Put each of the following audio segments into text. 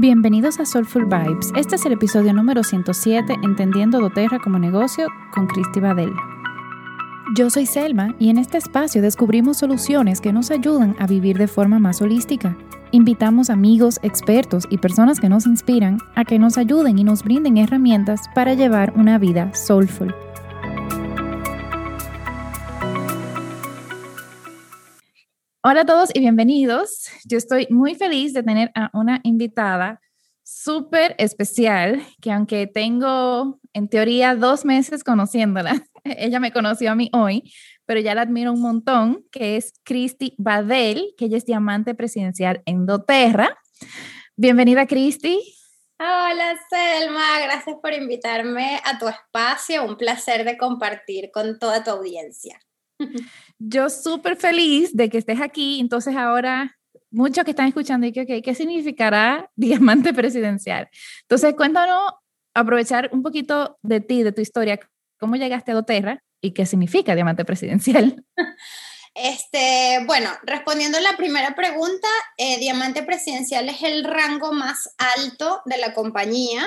Bienvenidos a Soulful Vibes. Este es el episodio número 107, Entendiendo doTERRA como negocio, con Cristi Badel. Yo soy Selma y en este espacio descubrimos soluciones que nos ayudan a vivir de forma más holística. Invitamos amigos, expertos y personas que nos inspiran a que nos ayuden y nos brinden herramientas para llevar una vida soulful. Hola a todos y bienvenidos. Yo estoy muy feliz de tener a una invitada súper especial que aunque tengo en teoría dos meses conociéndola, ella me conoció a mí hoy, pero ya la admiro un montón, que es Cristi Badel, que ella es diamante presidencial en doTERRA. Bienvenida, Cristi. Hola, Selma. Gracias por invitarme a tu espacio. Un placer de compartir con toda tu audiencia. Yo súper feliz de que estés aquí. Entonces ahora muchos que están escuchando y que, okay, ¿qué significará diamante presidencial? Entonces cuéntanos, aprovechar un poquito de ti, de tu historia, cómo llegaste a doTERRA y qué significa diamante presidencial. Este, bueno, respondiendo a la primera pregunta, eh, diamante presidencial es el rango más alto de la compañía.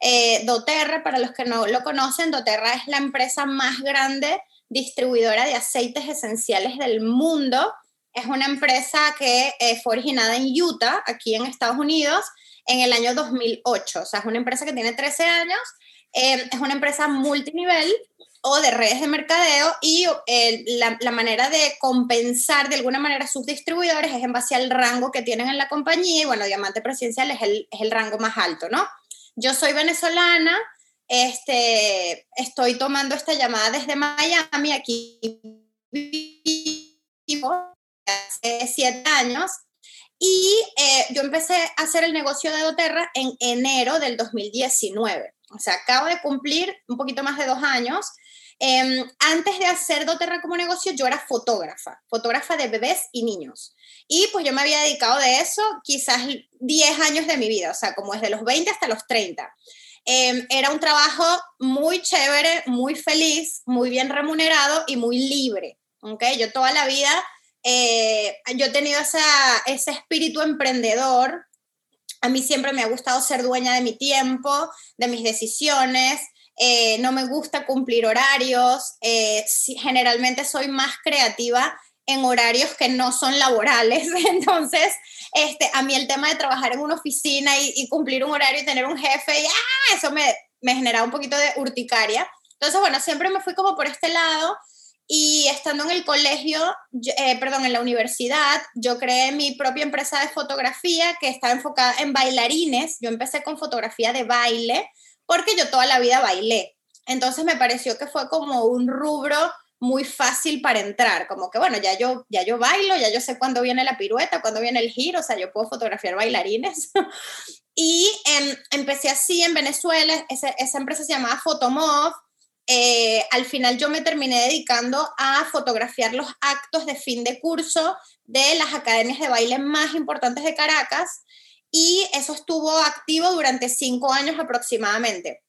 Eh, doTERRA, para los que no lo conocen, doTERRA es la empresa más grande distribuidora de aceites esenciales del mundo. Es una empresa que eh, fue originada en Utah, aquí en Estados Unidos, en el año 2008. O sea, es una empresa que tiene 13 años. Eh, es una empresa multinivel o de redes de mercadeo y eh, la, manera de compensar de alguna manera a sus distribuidores es en base al rango que tienen en la compañía y bueno, Diamante Presidencial es el, es el rango más alto, ¿no? Yo soy venezolana, este, estoy tomando esta llamada desde Miami, aquí vivo hace siete años, y eh, yo empecé a hacer el negocio de doTERRA en enero del 2019. O sea, acabo de cumplir un poquito más de dos años. Em, antes de hacer doTERRA como negocio, yo era fotógrafa, fotógrafa de bebés y niños. Y pues yo me había dedicado de eso quizás 10 años de mi vida, o sea, como desde los 20 hasta los 30. Em, era un trabajo muy chévere, muy feliz, muy bien remunerado y muy libre. ¿okay? Yo toda la vida, eh, yo he tenido ese espíritu emprendedor. A mí siempre me ha gustado ser dueña de mi tiempo, de mis decisiones. Eh, no me gusta cumplir horarios. Eh, generalmente soy más creativa en horarios que no son laborales. Entonces, este, a mí el tema de trabajar en una oficina y, cumplir un horario y tener un jefe, y, ah, eso me, me generaba un poquito de urticaria. Entonces, bueno, siempre me fui como por este lado y estando en el colegio, eh, perdón, en la universidad, yo creé mi propia empresa de fotografía que estaba enfocada en bailarines. Yo empecé con fotografía de baile porque yo toda la vida bailé. Entonces me pareció que fue como un rubro muy fácil para entrar, como que bueno, ya yo, ya yo bailo, ya yo sé cuándo viene la pirueta, cuándo viene el giro, o sea, yo puedo fotografiar bailarines. y em, empecé así en Venezuela, esa, esa empresa se llamaba Fotomov, eh, al final yo me terminé dedicando a fotografiar los actos de fin de curso de las academias de baile más importantes de Caracas y eso estuvo activo durante cinco años aproximadamente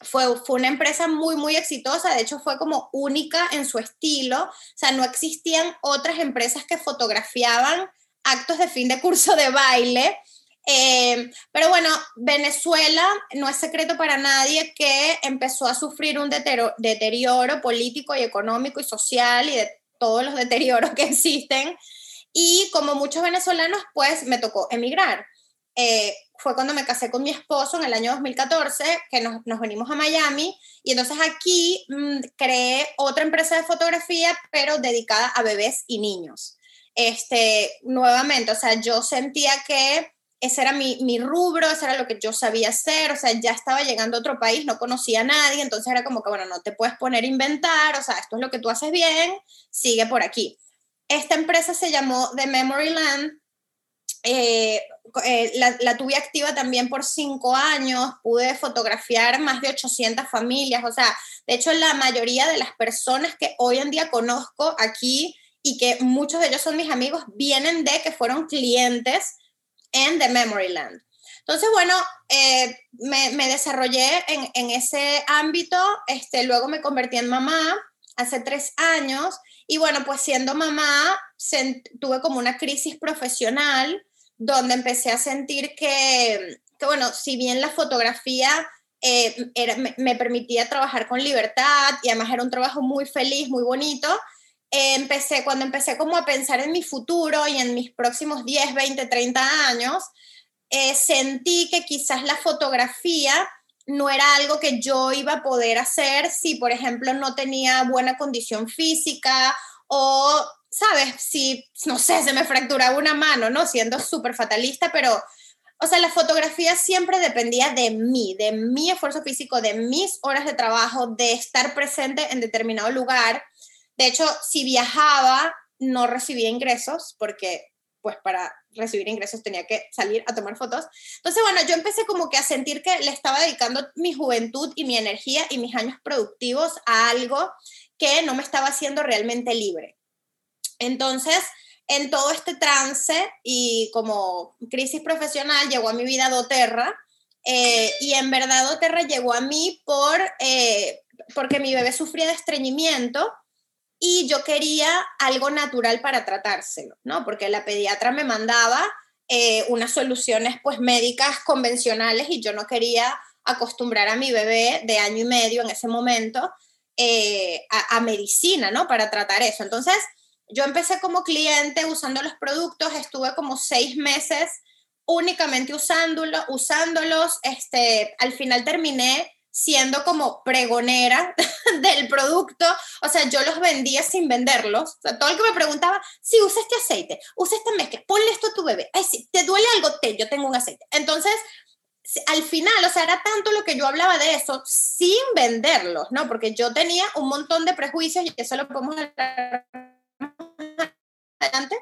fue, fue una empresa muy, muy exitosa, de hecho fue como única en su estilo, o sea, no existían otras empresas que fotografiaban actos de fin de curso de baile. Eh, pero bueno, Venezuela no es secreto para nadie que empezó a sufrir un deterioro, político y económico y social y de todos los deterioros que existen. Y como muchos venezolanos, pues me tocó emigrar. Eh, fue cuando me casé con mi esposo en el año 2014, que nos, nos venimos a Miami, y entonces aquí mm, creé otra empresa de fotografía, pero dedicada a bebés y niños. Este, nuevamente, o sea, yo sentía que ese era mi, mi, rubro, eso era lo que yo sabía hacer, o sea, ya estaba llegando a otro país, no conocía a nadie, entonces era como que, bueno, no te puedes poner a inventar, o sea, esto es lo que tú haces bien, sigue por aquí. Esta empresa se llamó The Memory Land, eh, eh, la, tuve activa también por cinco años, pude fotografiar más de 800 familias, o sea, de hecho la mayoría de las personas que hoy en día conozco aquí y que muchos de ellos son mis amigos, vienen de que fueron clientes en The Memory Land. Entonces, bueno, eh, me, desarrollé en, en, ese ámbito, este, luego me convertí en mamá hace tres años y bueno, pues siendo mamá tuve como una crisis profesional donde empecé a sentir que, bueno, si bien la fotografía eh, era, me, permitía trabajar con libertad y además era un trabajo muy feliz, muy bonito, eh, empecé, cuando empecé como a pensar en mi futuro y en mis próximos 10, 20, 30 años, eh, sentí que quizás la fotografía no era algo que yo iba a poder hacer si, por ejemplo, no tenía buena condición física o, ¿sabes? Si, no sé, se me fracturaba una mano, ¿no? Siendo súper fatalista, pero, o sea, la fotografía siempre dependía de mí, de mi esfuerzo físico, de mis horas de trabajo, de estar presente en determinado lugar. De hecho, si viajaba, no recibía ingresos porque pues para recibir ingresos tenía que salir a tomar fotos. Entonces, bueno, yo empecé como que a sentir que le estaba dedicando mi juventud y mi energía y mis años productivos a algo que no me estaba haciendo realmente libre. Entonces, en todo este trance y como crisis profesional llegó a mi vida doTERRA eh, y en verdad doTERRA llegó a mí por, eh, porque mi bebé sufría de estreñimiento y yo quería algo natural para tratárselo, ¿no? Porque la pediatra me mandaba eh, unas soluciones pues médicas convencionales y yo no quería acostumbrar a mi bebé de año y medio en ese momento a, medicina, ¿no? Para tratar eso. Entonces, yo empecé como cliente usando los productos, estuve como seis meses únicamente usándolo, usándolos, este, al final terminé siendo como pregonera del producto, o sea, yo los vendía sin venderlos, o sea, todo el que me preguntaba, si usa este aceite, usa esta mezcla, ponle esto a tu bebé, ay, si te duele algo, te, yo tengo un aceite. Entonces, al final, o sea, era tanto lo que yo hablaba de eso sin venderlos, ¿no? Porque yo tenía un montón de prejuicios y eso lo podemos hablar adelante,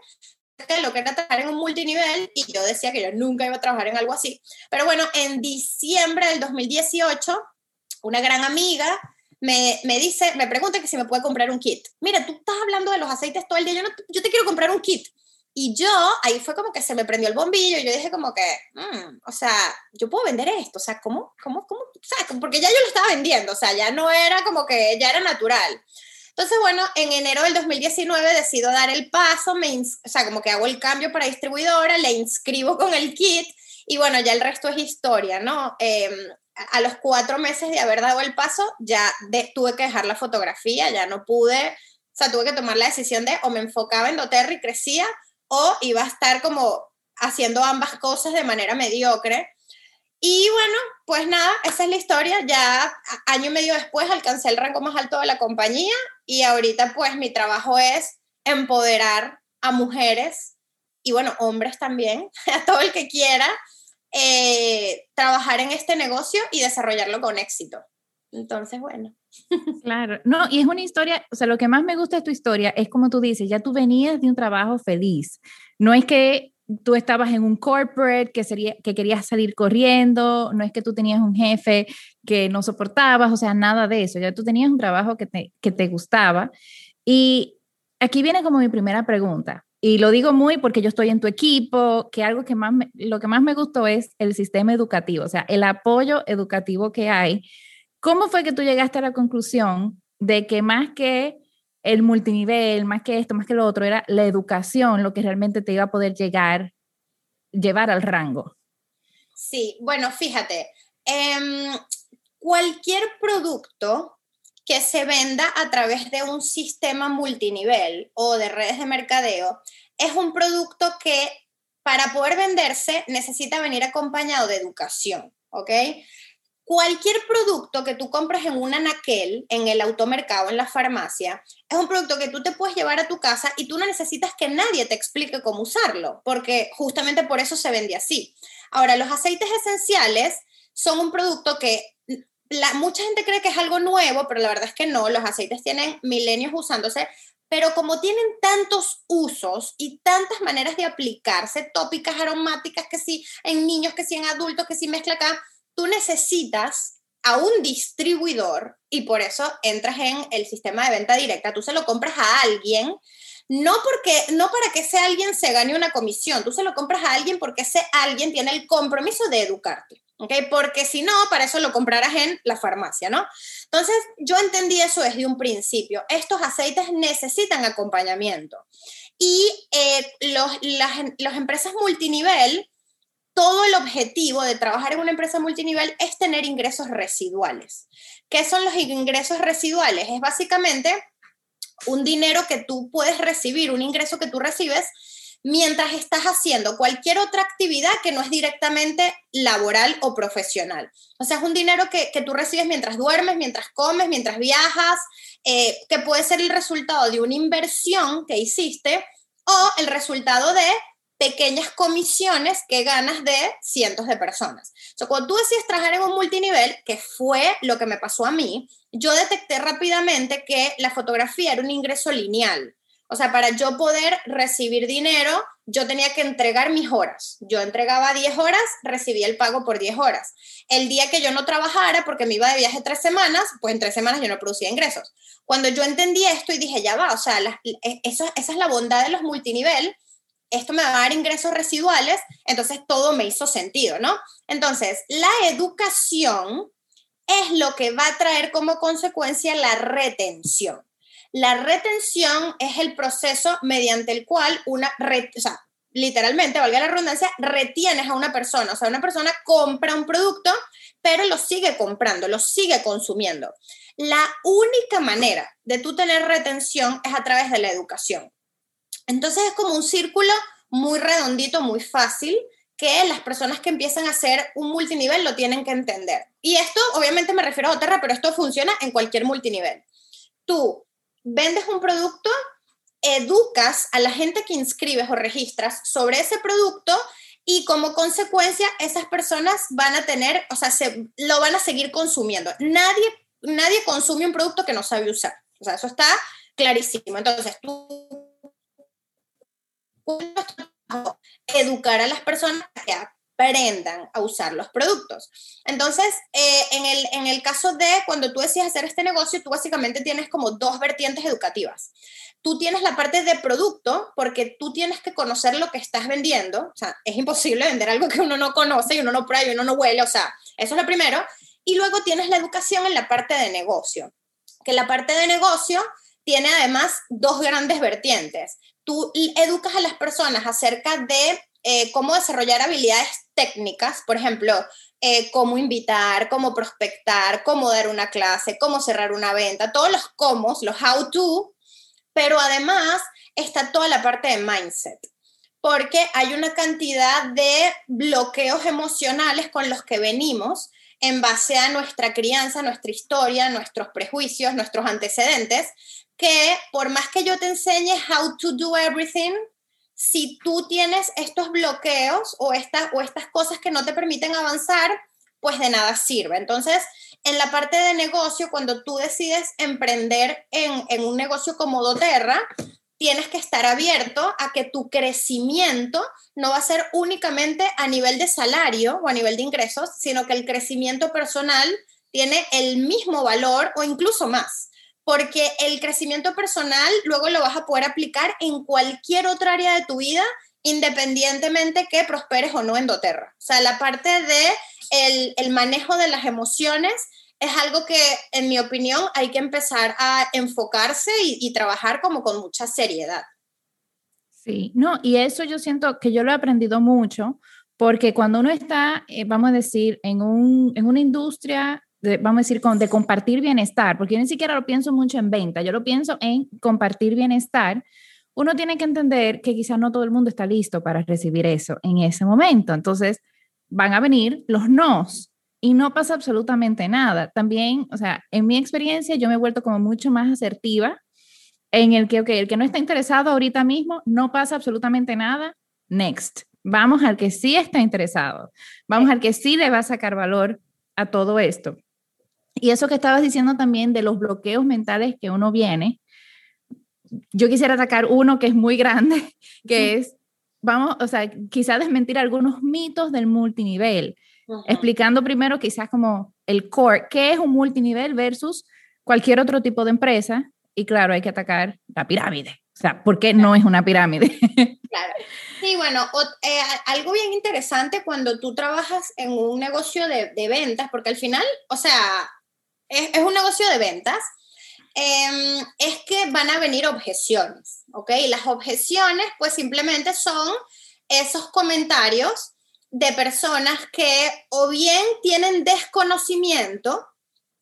que lo que era trabajar en un multinivel y yo decía que yo nunca iba a trabajar en algo así. Pero bueno, en diciembre del 2018 una gran amiga me, dice, me pregunta que si me puede comprar un kit. Mira, tú estás hablando de los aceites todo el día, yo, yo te quiero comprar un kit. Y yo, ahí fue como que se me prendió el bombillo y yo dije como que, mm, o sea, yo puedo vender esto, o sea, ¿cómo? ¿Cómo? ¿Cómo? O sea, porque ya yo lo estaba vendiendo, o sea, ya no era como que, ya era natural. Entonces, bueno, en enero del 2019 decido dar el paso, me o sea, como que hago el cambio para distribuidora, le inscribo con el kit y bueno, ya el resto es historia, ¿no? Eh, a los cuatro meses de haber dado el paso, ya tuve que dejar la fotografía, ya no pude, o sea, tuve que tomar la decisión de o me enfocaba en doTERRA y crecía, o iba a estar como haciendo ambas cosas de manera mediocre. Y bueno, pues nada, esa es la historia. Ya año y medio después alcancé el rango más alto de la compañía y ahorita pues mi trabajo es empoderar a mujeres y bueno, hombres también, a todo el que quiera, eh, trabajar en este negocio y desarrollarlo con éxito. Entonces, bueno. Claro, no, y es una historia, o sea, lo que más me gusta de tu historia es como tú dices, ya tú venías de un trabajo feliz. No es que tú estabas en un corporate que, sería, que querías salir corriendo, no es que tú tenías un jefe que no soportabas, o sea, nada de eso, ya tú tenías un trabajo que te, que te gustaba. Y aquí viene como mi primera pregunta. Y lo digo muy porque yo estoy en tu equipo, que algo que más, lo que más me gustó es el sistema educativo, o sea, el apoyo educativo que hay. ¿Cómo fue que tú llegaste a la conclusión de que más que el multinivel, más que esto, más que lo otro, era la educación lo que realmente te iba a poder llegar, llevar al rango? Sí, bueno, fíjate, em, cualquier producto que se venda a través de un sistema multinivel o de redes de mercadeo es un producto que para poder venderse necesita venir acompañado de educación, ¿ok? Cualquier producto que tú compres en un anaquel, en el automercado, en la farmacia, es un producto que tú te puedes llevar a tu casa y tú no necesitas que nadie te explique cómo usarlo, porque justamente por eso se vende así. Ahora, los aceites esenciales son un producto que mucha gente cree que es algo nuevo, pero la verdad es que no, los aceites tienen milenios usándose, pero como tienen tantos usos y tantas maneras de aplicarse, tópicas aromáticas, que sí en niños, que sí en adultos, que sí mezcla acá, tú necesitas a un distribuidor y por eso entras en el sistema de venta directa, tú se lo compras a alguien no porque no para que ese alguien se gane una comisión, tú se lo compras a alguien porque ese alguien tiene el compromiso de educarte. ¿ok? Porque si no, para eso lo comprarás en la farmacia, ¿no? Entonces, yo entendí eso desde un principio. Estos aceites necesitan acompañamiento. Y eh, los, las, las empresas multinivel, todo el objetivo de trabajar en una empresa multinivel es tener ingresos residuales. ¿Qué son los ingresos residuales? Es básicamente un dinero que tú puedes recibir, un ingreso que tú recibes mientras estás haciendo cualquier otra actividad que no es directamente laboral o profesional. O sea, es un dinero que, tú recibes mientras duermes, mientras comes, mientras viajas, eh, que puede ser el resultado de una inversión que hiciste o el resultado de pequeñas comisiones que ganas de cientos de personas. O sea, cuando tú decides trabajar en un multinivel, que fue lo que me pasó a mí, yo detecté rápidamente que la fotografía era un ingreso lineal. O sea, para yo poder recibir dinero, yo tenía que entregar mis horas. Yo entregaba 10 horas, recibía el pago por 10 horas. El día que yo no trabajara, porque me iba de viaje tres semanas, pues en tres semanas yo no producía ingresos. Cuando yo entendí esto y dije, ya va, o sea, e, esa es la bondad de los multinivel, esto me va a dar ingresos residuales, entonces todo me hizo sentido, ¿no? Entonces, la educación es lo que va a traer como consecuencia la retención. La retención es el proceso mediante el cual una, o sea, literalmente, valga la redundancia, retienes a una persona. O sea, una persona compra un producto, pero lo sigue comprando, lo sigue consumiendo. La única manera de tú tener retención es a través de la educación. Entonces es como un círculo muy redondito, muy fácil, que las personas que empiezan a hacer un multinivel lo tienen que entender. Y esto, obviamente me refiero a Oterra, pero esto funciona en cualquier multinivel. Tú vendes un producto, educas a la gente que inscribes o registras sobre ese producto y como consecuencia esas personas van a tener, o sea, se, lo van a seguir consumiendo. Nadie, nadie consume un producto que no sabe usar. O sea, eso está clarísimo. Entonces, tú educar a las personas que aprendan a usar los productos. Entonces, eh, en, el, en el caso de cuando tú decides hacer este negocio, tú básicamente tienes como dos vertientes educativas. Tú tienes la parte de producto, porque tú tienes que conocer lo que estás vendiendo. O sea, es imposible vender algo que uno no conoce y uno no prueba y uno no huele. O sea, eso es lo primero. Y luego tienes la educación en la parte de negocio, que la parte de negocio tiene además dos grandes vertientes. Tú educas a las personas acerca de eh, cómo desarrollar habilidades técnicas, por ejemplo, eh, cómo invitar, cómo prospectar, cómo dar una clase, cómo cerrar una venta, todos los cómo, los how to, pero además está toda la parte de mindset, porque hay una cantidad de bloqueos emocionales con los que venimos en base a nuestra crianza, nuestra historia, nuestros prejuicios, nuestros antecedentes, que por más que yo te enseñe how to do everything, si tú tienes estos bloqueos o, o estas cosas que no te permiten avanzar, pues de nada sirve. Entonces, en la parte de negocio, cuando tú decides emprender en, en un negocio como doTERRA, tienes que estar abierto a que tu crecimiento no va a ser únicamente a nivel de salario o a nivel de ingresos, sino que el crecimiento personal tiene el mismo valor o incluso más porque el crecimiento personal luego lo vas a poder aplicar en cualquier otra área de tu vida, independientemente que prosperes o no en doTERRA. O sea, la parte de el, manejo de las emociones es algo que, en mi opinión, hay que empezar a enfocarse y, trabajar como con mucha seriedad. Sí, no, y eso yo siento que yo lo he aprendido mucho, porque cuando uno está, eh, vamos a decir, en, un, en una industria vamos a decir, con, de compartir bienestar, porque yo ni siquiera lo pienso mucho en venta, yo lo pienso en compartir bienestar, uno tiene que entender que quizás no todo el mundo está listo para recibir eso en ese momento. Entonces, van a venir los nos y no pasa absolutamente nada. También, o sea, en mi experiencia, yo me he vuelto como mucho más asertiva en el que, ok, el que no está interesado ahorita mismo, no pasa absolutamente nada, next. Vamos al que sí está interesado, vamos al que sí le va a sacar valor a todo esto. Y eso que estabas diciendo también de los bloqueos mentales que uno viene, yo quisiera atacar uno que es muy grande, que es, vamos, o sea, quizás desmentir algunos mitos del multinivel, explicando primero quizás como el core, qué es un multinivel versus cualquier otro tipo de empresa. Y claro, hay que atacar la pirámide. O sea, ¿por qué no es una pirámide? claro. Sí, bueno, eh, algo bien interesante cuando tú trabajas en un negocio de, de ventas, porque al final, o sea, es, un negocio de ventas. em, es que van a venir objeciones, ¿ok? Las objeciones pues simplemente son esos comentarios de personas que o bien tienen desconocimiento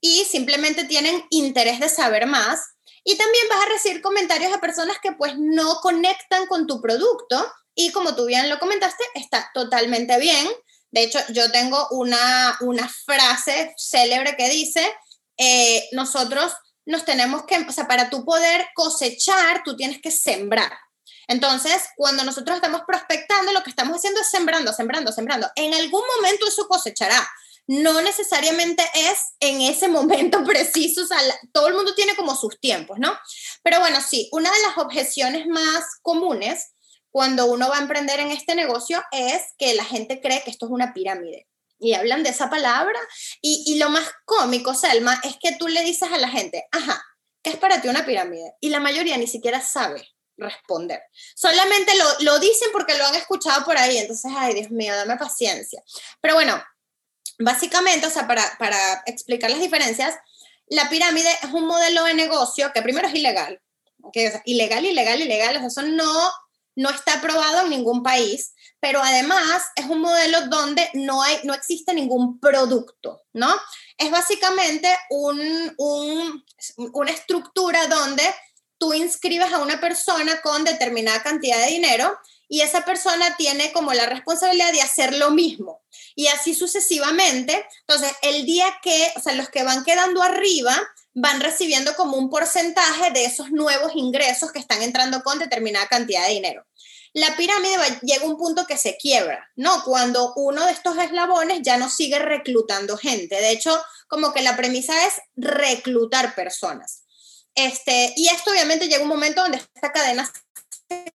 y simplemente tienen interés de saber más, y también vas a recibir comentarios de personas que pues no conectan con tu producto y como tú bien lo comentaste, está totalmente bien. De hecho, yo tengo una, una frase célebre que dice, eh, nosotros nos tenemos que, o sea, para tú poder cosechar, tú tienes que sembrar. Entonces, cuando nosotros estamos prospectando, lo que estamos haciendo es sembrando, sembrando, sembrando. En algún momento eso cosechará. No necesariamente es en ese momento preciso, o sea, todo el mundo tiene como sus tiempos, ¿no? Pero bueno, sí, una de las objeciones más comunes cuando uno va a emprender en este negocio es que la gente cree que esto es una pirámide. Y hablan de esa palabra. Y, y lo más cómico, Selma, es que tú le dices a la gente, ajá, ¿qué es para ti una pirámide? Y la mayoría ni siquiera sabe responder. Solamente lo, lo, dicen porque lo han escuchado por ahí, entonces, ay, Dios mío, dame paciencia. Pero bueno, básicamente, o sea, para, para explicar las diferencias, la pirámide es un modelo de negocio que primero es ilegal, que es ilegal, ilegal, ilegal, o sea, eso no, no está aprobado en ningún país, pero además es un modelo donde no, hay, no existe ningún producto, ¿no? Es básicamente un, un, una estructura donde tú inscribes a una persona con determinada cantidad de dinero y esa persona tiene como la responsabilidad de hacer lo mismo. Y así sucesivamente. Entonces, el día que, o sea, los que van quedando arriba van recibiendo como un porcentaje de esos nuevos ingresos que están entrando con determinada cantidad de dinero. La pirámide llega a un punto que se quiebra, ¿no? Cuando uno de estos eslabones ya no sigue reclutando gente. De hecho, como que la premisa es reclutar personas. Este, y esto obviamente llega un momento donde esta cadena se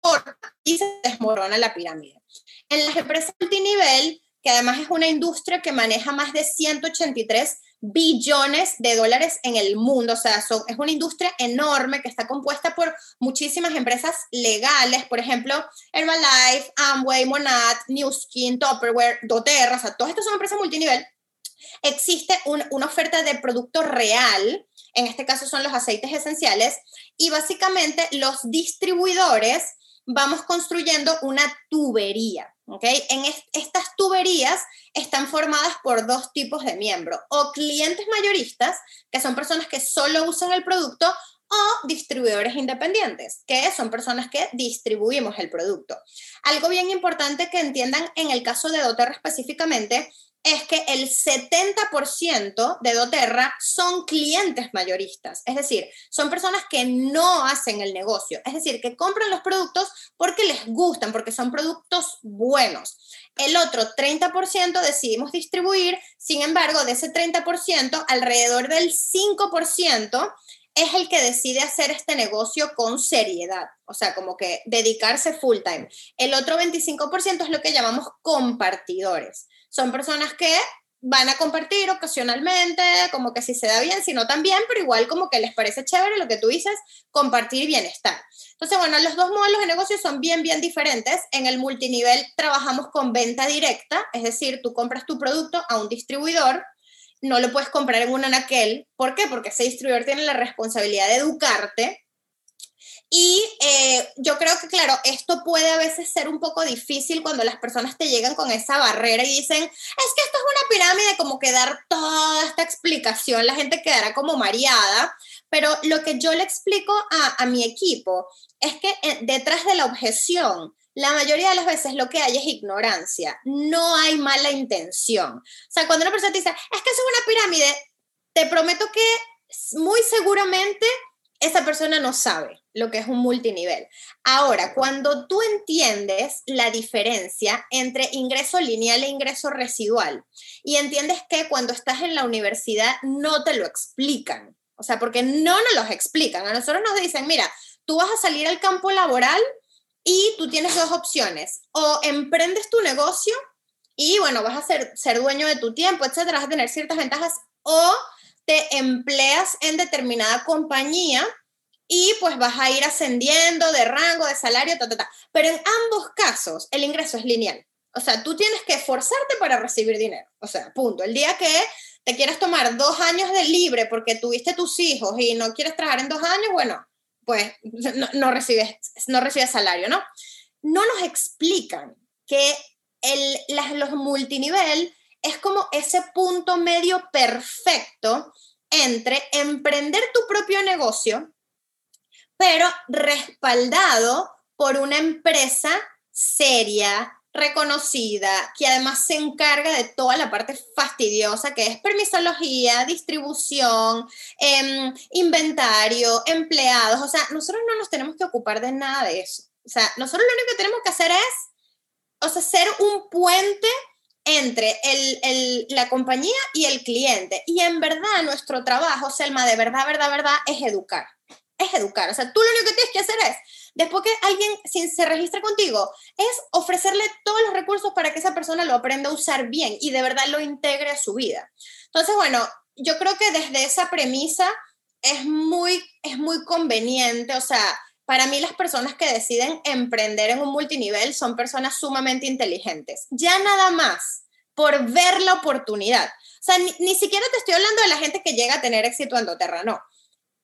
corta y se desmorona la pirámide. En las empresas multinivel, que además es una industria que maneja más de 183 billones de dólares en el mundo, o sea, es una industria enorme que está compuesta por muchísimas empresas legales, por ejemplo, Herbalife, Amway, Monad, Newskin, Tupperware, doTERRA, o sea, todas estas son empresas multinivel. Existe una oferta de producto real, en este caso son los aceites esenciales, y básicamente los distribuidores vamos construyendo una tubería. ¿Ok? En estas tuberías están formadas por dos tipos de miembros, o clientes mayoristas, que son personas que solo usan el producto, o distribuidores independientes, que son personas que distribuimos el producto. Algo bien importante que entiendan en el caso de doTERRA específicamente es que el 70% de doTERRA son clientes mayoristas, es decir, son personas que no hacen el negocio, es decir, que compran los productos porque les gustan, porque son productos buenos. El otro 30% decidimos distribuir, sin embargo, de ese 30%, alrededor del 5% es el que decide hacer este negocio con seriedad, o sea, como que dedicarse full time. El otro 25% es lo que llamamos compartidores son personas que van a compartir ocasionalmente, como que si se da bien, si no también, pero igual como que les parece chévere lo que tú dices, compartir bienestar. Entonces, bueno, los dos modelos de negocio son bien, bien diferentes. En el multinivel trabajamos con venta directa, es decir, tú compras tu producto a un distribuidor, no lo puedes comprar en un anaquel. ¿Por qué? Porque ese distribuidor tiene la responsabilidad de educarte y eh, yo creo que, claro, esto puede a veces ser un poco difícil cuando las personas te llegan con esa barrera y dicen, es que esto es una pirámide, como que dar toda esta explicación, la gente quedará como mareada, pero lo que yo le explico a, a mi equipo es que eh, detrás de la objeción, la mayoría de las veces lo que hay es ignorancia, no hay mala intención. O sea, cuando una persona te dice, es que eso es una pirámide, te prometo que muy seguramente esa persona no sabe lo que es un multinivel. Ahora, cuando tú entiendes la diferencia entre ingreso lineal e ingreso residual y entiendes que cuando estás en la universidad no te lo explican, o sea, porque no nos los explican, a nosotros nos dicen, mira, tú vas a salir al campo laboral y tú tienes dos opciones, o emprendes tu negocio y bueno, vas a ser, ser dueño de tu tiempo, etcétera, vas a tener ciertas ventajas, o te empleas en determinada compañía y pues vas a ir ascendiendo de rango, de salario, ta, ta, ta. Pero en ambos casos el ingreso es lineal. O sea, tú tienes que esforzarte para recibir dinero. O sea, punto. El día que te quieres tomar dos años de libre porque tuviste tus hijos y no quieres trabajar en dos años, bueno, pues no, recibes, no recibes salario, ¿no? No nos explican que el, los multinivel es como ese punto medio perfecto entre emprender tu propio negocio, pero respaldado por una empresa seria, reconocida, que además se encarga de toda la parte fastidiosa que es permisología, distribución, em, inventario, empleados. O sea, nosotros no nos tenemos que ocupar de nada de eso. O sea, nosotros lo único que tenemos que hacer es, o sea, ser un puente entre el, la compañía y el cliente. Y en verdad nuestro trabajo, Selma, de verdad, verdad, verdad, es educar. Es educar. O sea, tú lo único que tienes que hacer es Después que alguien se registra contigo, es ofrecerle todos los recursos para que esa persona lo aprenda a usar bien y de verdad lo integre a su vida. Entonces, bueno, yo creo que desde esa premisa es muy, es muy conveniente, o sea, para mí las personas que deciden emprender en un multinivel son personas sumamente inteligentes. Ya nada más por ver la oportunidad. O sea, ni, ni siquiera te estoy hablando de la gente que llega a tener éxito en doTERRA, no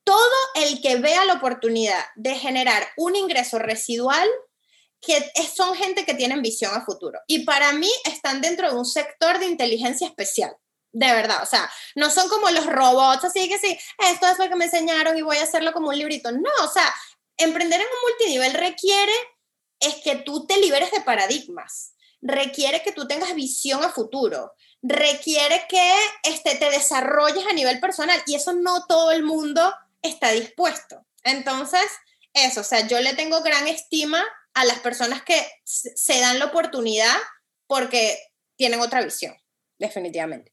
todo el que vea la oportunidad de generar un ingreso residual, que son gente que tienen visión a futuro. Y para mí están dentro de un sector de inteligencia especial. De verdad, o sea, no son como los robots, así que sí, esto es lo que me enseñaron y voy a hacerlo como un librito. No, o sea, emprender en un multinivel requiere es que tú te liberes de paradigmas, requiere que tú tengas visión a futuro, requiere que este, te desarrolles a nivel personal y eso no todo el mundo está dispuesto. Entonces, eso, o sea, yo le tengo gran estima a las personas que se dan la oportunidad porque tienen otra visión, definitivamente.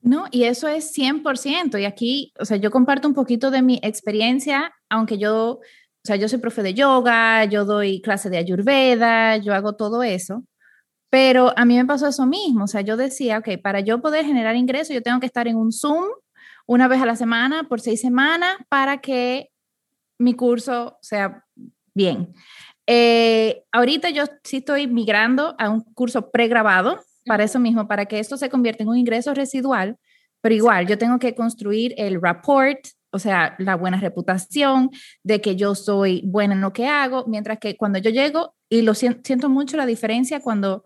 No, y eso es 100%. Y aquí, o sea, yo comparto un poquito de mi experiencia, aunque yo, o sea, yo soy profe de yoga, yo doy clase de ayurveda, yo hago todo eso. Pero a mí me pasó eso mismo, o sea, yo decía, ok, para yo poder generar ingresos, yo tengo que estar en un Zoom una vez a la semana por seis semanas para que mi curso sea bien. Eh, ahorita yo sí estoy migrando a un curso pregrabado para eso mismo, para que esto se convierta en un ingreso residual, pero igual yo tengo que construir el report, o sea, la buena reputación de que yo soy buena en lo que hago, mientras que cuando yo llego, y lo siento, siento mucho la diferencia cuando,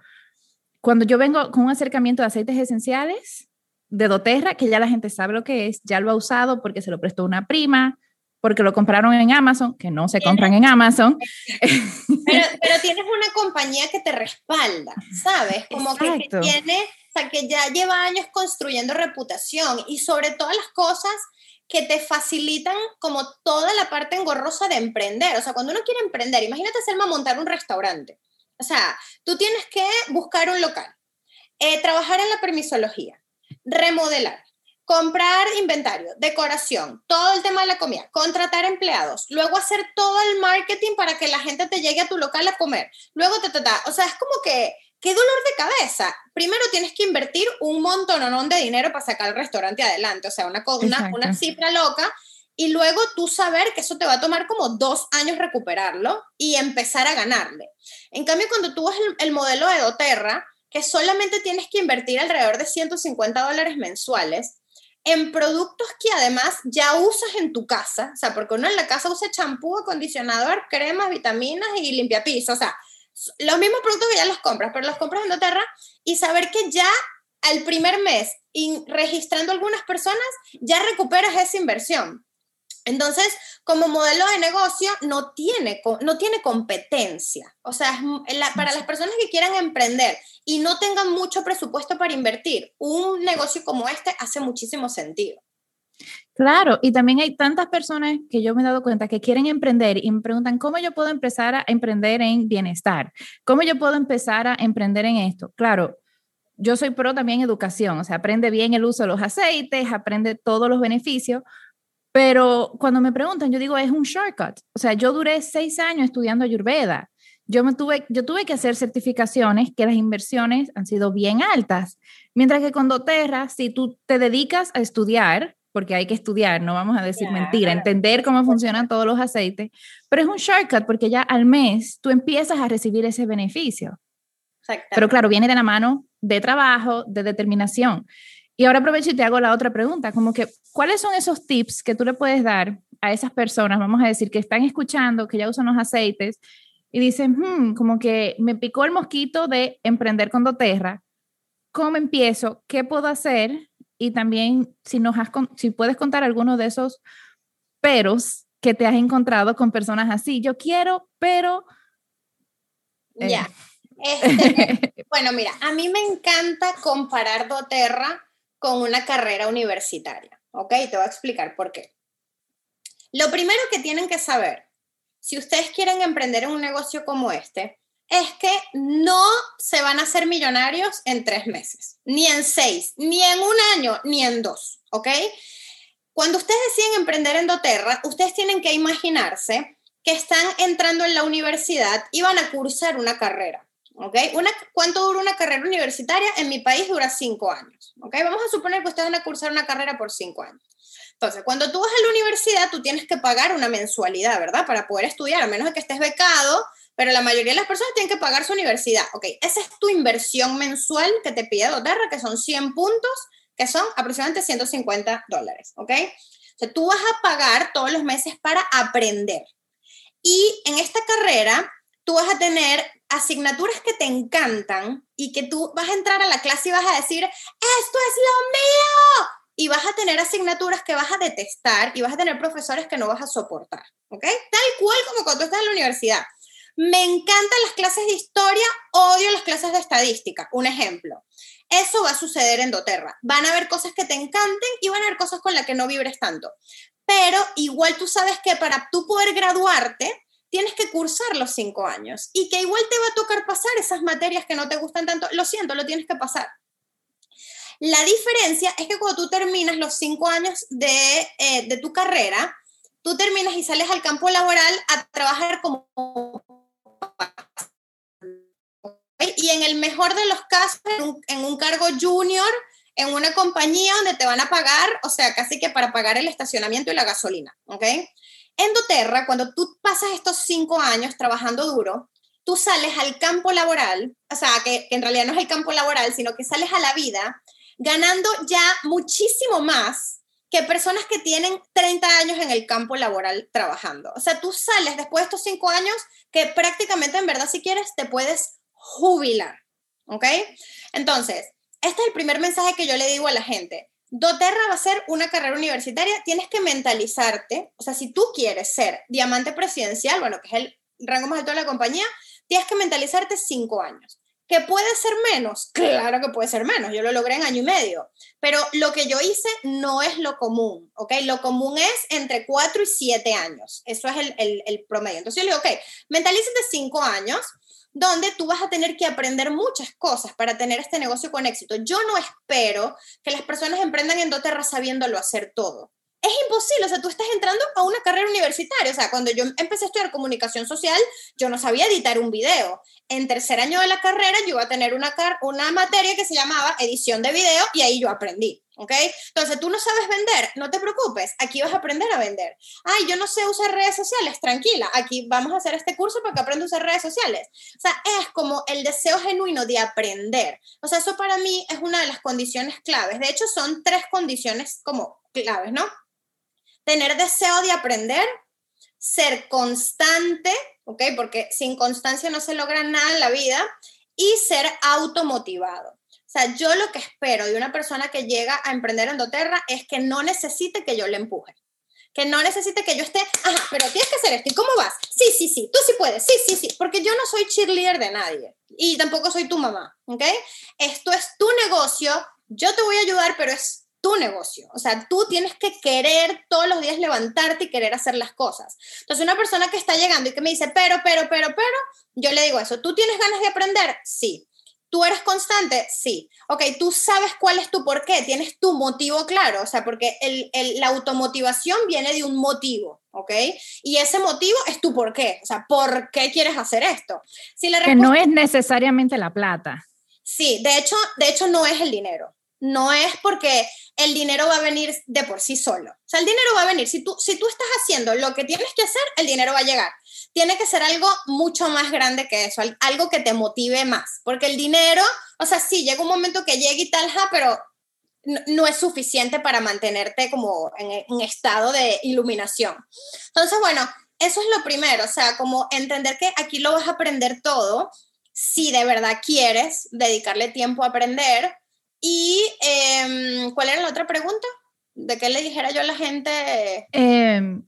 cuando yo vengo con un acercamiento de aceites esenciales, de doTERRA, que ya la gente sabe lo que es, ya lo ha usado porque se lo prestó una prima, porque lo compraron en Amazon, que no se compran en Amazon. Pero, tienes una compañía que te respalda, ¿sabes? Como que, tiene, o sea, que ya lleva años construyendo reputación y sobre todas las cosas que te facilitan como toda la parte engorrosa de emprender. O sea, cuando uno quiere emprender, imagínate Selma montar un restaurante. O sea, tú tienes que buscar un local, eh, trabajar en la permisología, remodelar, comprar inventario, decoración, todo el tema de la comida, contratar empleados, luego hacer todo el marketing para que la gente te llegue a tu local a comer, luego te, te, o sea, es como que, qué dolor de cabeza. Primero tienes que invertir un montón de dinero para sacar el restaurante adelante, o sea, una, una, una cifra loca, y luego tú saber que eso te va a tomar como dos años recuperarlo y empezar a ganarle. En cambio, cuando tú ves el, el modelo de doTERRA, que solamente tienes que invertir alrededor de 150 dólares mensuales en productos que además ya usas en tu casa, o sea, porque uno en la casa usa champú, acondicionador, cremas, vitaminas y limpia piso, o sea, los mismos productos que ya los compras, pero los compras en doTERRA y saber que ya al primer mes, y registrando algunas personas, ya recuperas esa inversión. Entonces, como modelo de negocio, no tiene, no tiene competencia. O sea, para las personas que quieran emprender y no tengan mucho presupuesto para invertir, un negocio como este hace muchísimo sentido. Claro, y también hay tantas personas que yo me he dado cuenta que quieren emprender y me preguntan cómo yo puedo empezar a emprender en bienestar, cómo yo puedo empezar a emprender en esto. Claro, yo soy pro también educación, o sea, aprende bien el uso de los aceites, aprende todos los beneficios, pero cuando me preguntan, yo digo, es un shortcut. O sea, yo duré seis años estudiando Ayurveda. Yo, me tuve, yo tuve que hacer certificaciones que las inversiones han sido bien altas. Mientras que con doTERRA, si tú te dedicas a estudiar, porque hay que estudiar, no vamos a decir mentira, entender cómo funcionan todos los aceites, pero es un shortcut porque ya al mes tú empiezas a recibir ese beneficio. Pero claro, viene de la mano de trabajo, de determinación. Y ahora aprovecho y te hago la otra pregunta, como que, ¿cuáles son esos tips que tú le puedes dar a esas personas, vamos a decir, que están escuchando, que ya usan los aceites y dicen, hmm, como que me picó el mosquito de emprender con doTERRA, ¿cómo empiezo? ¿Qué puedo hacer? Y también si, nos has, si puedes contar alguno de esos peros que te has encontrado con personas así. Yo quiero, pero... Eh. Ya. Este, bueno, mira, a mí me encanta comparar doTERRA con una carrera universitaria, ¿ok? Te voy a explicar por qué. Lo primero que tienen que saber, si ustedes quieren emprender en un negocio como este, es que no se van a hacer millonarios en tres meses, ni en seis, ni en un año, ni en dos, ¿ok? Cuando ustedes deciden emprender en doTERRA, ustedes tienen que imaginarse que están entrando en la universidad y van a cursar una carrera. ¿ok? Una, ¿Cuánto dura una carrera universitaria? En mi país dura cinco años, ¿ok? Vamos a suponer que ustedes van a cursar una carrera por cinco años. Entonces, cuando tú vas a la universidad, tú tienes que pagar una mensualidad, ¿verdad? Para poder estudiar, a menos de que estés becado, pero la mayoría de las personas tienen que pagar su universidad, ¿ok? Esa es tu inversión mensual que te pide doTERRA, que son 100 puntos, que son aproximadamente 150 dólares, ¿ok? O sea, tú vas a pagar todos los meses para aprender. Y en esta carrera, tú vas a tener asignaturas que te encantan y que tú vas a entrar a la clase y vas a decir, esto es lo mío. Y vas a tener asignaturas que vas a detestar y vas a tener profesores que no vas a soportar, ¿ok? Tal cual como cuando estás en la universidad. Me encantan las clases de historia, odio las clases de estadística. Un ejemplo. Eso va a suceder en doTERRA. Van a haber cosas que te encanten y van a haber cosas con las que no vibres tanto. Pero igual tú sabes que para tú poder graduarte, tienes que cursar los cinco años y que igual te va a tocar pasar esas materias que no te gustan tanto. Lo siento, lo tienes que pasar. La diferencia es que cuando tú terminas los cinco años de, eh, de tu carrera, tú terminas y sales al campo laboral a trabajar como... Y en el mejor de los casos, en un, cargo junior, en una compañía donde te van a pagar, o sea, casi que para pagar el estacionamiento y la gasolina, ¿ok? En doTERRA, cuando tú pasas estos cinco años trabajando duro, tú sales al campo laboral, o sea, que, en realidad no es el campo laboral, sino que sales a la vida ganando ya muchísimo más que personas que tienen 30 años en el campo laboral trabajando. O sea, tú sales después de estos cinco años que prácticamente en verdad si quieres te puedes jubilar. ¿Ok? Entonces, este es el primer mensaje que yo le digo a la gente doTERRA va a ser una carrera universitaria, tienes que mentalizarte, o sea, si tú quieres ser diamante presidencial, bueno, que es el rango más alto de la compañía, tienes que mentalizarte cinco años. ¿Que puede ser menos? Claro que puede ser menos, yo lo logré en año y medio, pero lo que yo hice no es lo común, ¿ok? Lo común es entre cuatro y siete años, eso es el, el, el promedio. Entonces yo le digo, ok, mentalízate cinco años, donde tú vas a tener que aprender muchas cosas para tener este negocio con éxito. Yo no espero que las personas emprendan en doTERRA sabiéndolo hacer todo. Es imposible, o sea, tú estás entrando a una carrera universitaria, o sea, cuando yo empecé a estudiar comunicación social, yo no sabía editar un video. En tercer año de la carrera yo iba a tener una, una materia que se llamaba edición de video y ahí yo aprendí. ¿ok? Entonces, tú no sabes vender, no te preocupes, aquí vas a aprender a vender. Ay, yo no sé usar redes sociales, tranquila, aquí vamos a hacer este curso para que aprendas a usar redes sociales. O sea, es como el deseo genuino de aprender. O sea, eso para mí es una de las condiciones claves. De hecho, son tres condiciones como claves, ¿no? Tener deseo de aprender, ser constante, ¿ok? Porque sin constancia no se logra nada en la vida, y ser automotivado. O sea, yo lo que espero de una persona que llega a emprender en doTERRA es que no necesite que yo le empuje. Que no necesite que yo esté, ajá, pero tienes que hacer esto. ¿Y cómo vas? Sí, sí, sí, tú sí puedes, sí, sí, sí. Porque yo no soy cheerleader de nadie. Y tampoco soy tu mamá, ¿ok? Esto es tu negocio, yo te voy a ayudar, pero es tu negocio. O sea, tú tienes que querer todos los días levantarte y querer hacer las cosas. Entonces, una persona que está llegando y que me dice, pero, pero, pero, pero, yo le digo eso, ¿tú tienes ganas de aprender? Sí. ¿Tú eres constante? Sí. Ok, tú sabes cuál es tu por qué, tienes tu motivo claro, o sea, porque el, el, la automotivación viene de un motivo, ¿ok? Y ese motivo es tu por qué, o sea, ¿por qué quieres hacer esto? Si que no es necesariamente la plata. Sí, de hecho, de hecho no es el dinero. No es porque el dinero va a venir de por sí solo. O sea, el dinero va a venir. Si tú, si tú estás haciendo lo que tienes que hacer, el dinero va a llegar tiene que ser algo mucho más grande que eso, algo que te motive más, porque el dinero, o sea, sí, llega un momento que llega y tal, pero no, es suficiente para mantenerte como en un estado de iluminación. Entonces, bueno, eso es lo primero, o sea, como entender que aquí lo vas a aprender todo, si de verdad quieres dedicarle tiempo a aprender. ¿Y em, cuál era la otra pregunta? ¿De qué le dijera yo a la gente? Em,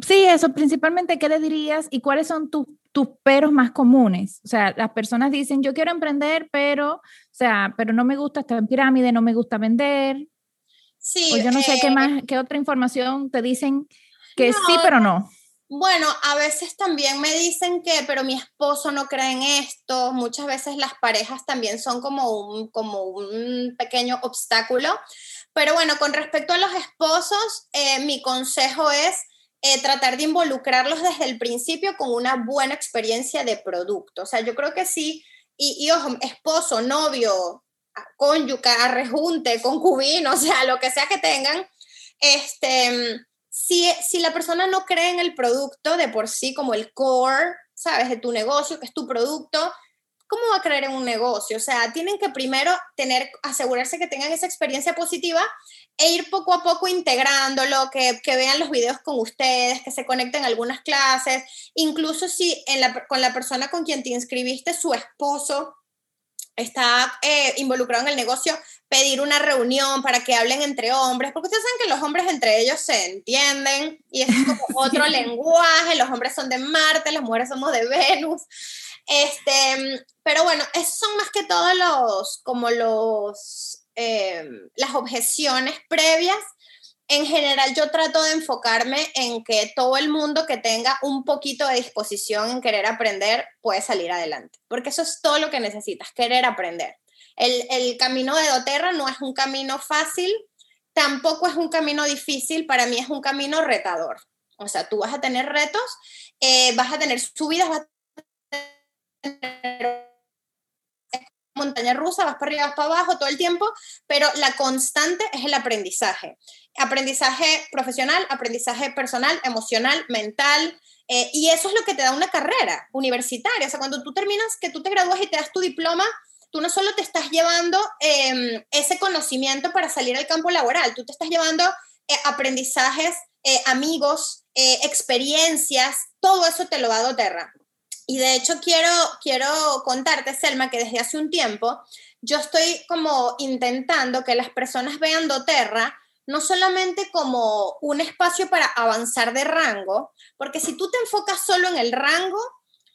sí, eso, principalmente, ¿qué le dirías y cuáles son tus tus peros más comunes. O sea, las personas dicen, yo quiero emprender, pero, o sea, pero no me gusta estar en pirámide, no me gusta vender. Sí. O yo no sé qué eh, más, qué otra información te dicen que sí, pero no. Bueno, a veces también me dicen que, pero mi esposo no cree en esto. Muchas veces las parejas también son como un, como un pequeño obstáculo. Pero bueno, con respecto a los esposos, eh, mi consejo es eh, tratar de involucrarlos desde el principio con una buena experiencia de producto. O sea, yo creo que sí, y, ojo, esposo, novio, cónyuge, rejunte, concubino, o sea, lo que sea que tengan, este, si, si la persona no cree en el producto de por sí como el core, ¿sabes? De tu negocio, que es tu producto, ¿cómo va a creer en un negocio? O sea, tienen que primero tener, asegurarse que tengan esa experiencia positiva e ir poco a poco integrándolo, que, que vean los videos con ustedes, que se conecten a algunas clases, incluso si en la, con la persona con quien te inscribiste, su esposo está eh, involucrado en el negocio, pedir una reunión para que hablen entre hombres, porque ustedes saben que los hombres entre ellos se entienden y es como otro lenguaje, los hombres son de Marte, las mujeres somos de Venus. Este, pero bueno, esos son más que todos los, como los, eh, las objeciones previas. En general yo trato de enfocarme en que todo el mundo que tenga un poquito de disposición en querer aprender puede salir adelante, porque eso es todo lo que necesitas, querer aprender. El, camino de doTERRA no es un camino fácil, tampoco es un camino difícil, para mí es un camino retador. O sea, tú vas a tener retos, eh, vas a tener subidas, vas a montaña rusa, vas para arriba, vas para abajo todo el tiempo, pero la constante es el aprendizaje. Aprendizaje profesional, aprendizaje personal, emocional, mental, eh, y eso es lo que te da una carrera universitaria. O sea, cuando tú terminas, que tú te gradúas y te das tu diploma, tú no solo te estás llevando em, ese conocimiento para salir al campo laboral, tú te estás llevando eh, aprendizajes, eh, amigos, experiencias, todo eso te lo da doTERRA. Y de hecho quiero, quiero contarte, Selma, que desde hace un tiempo yo estoy como intentando que las personas vean doTERRA no solamente como un espacio para avanzar de rango, porque si tú te enfocas solo en el rango,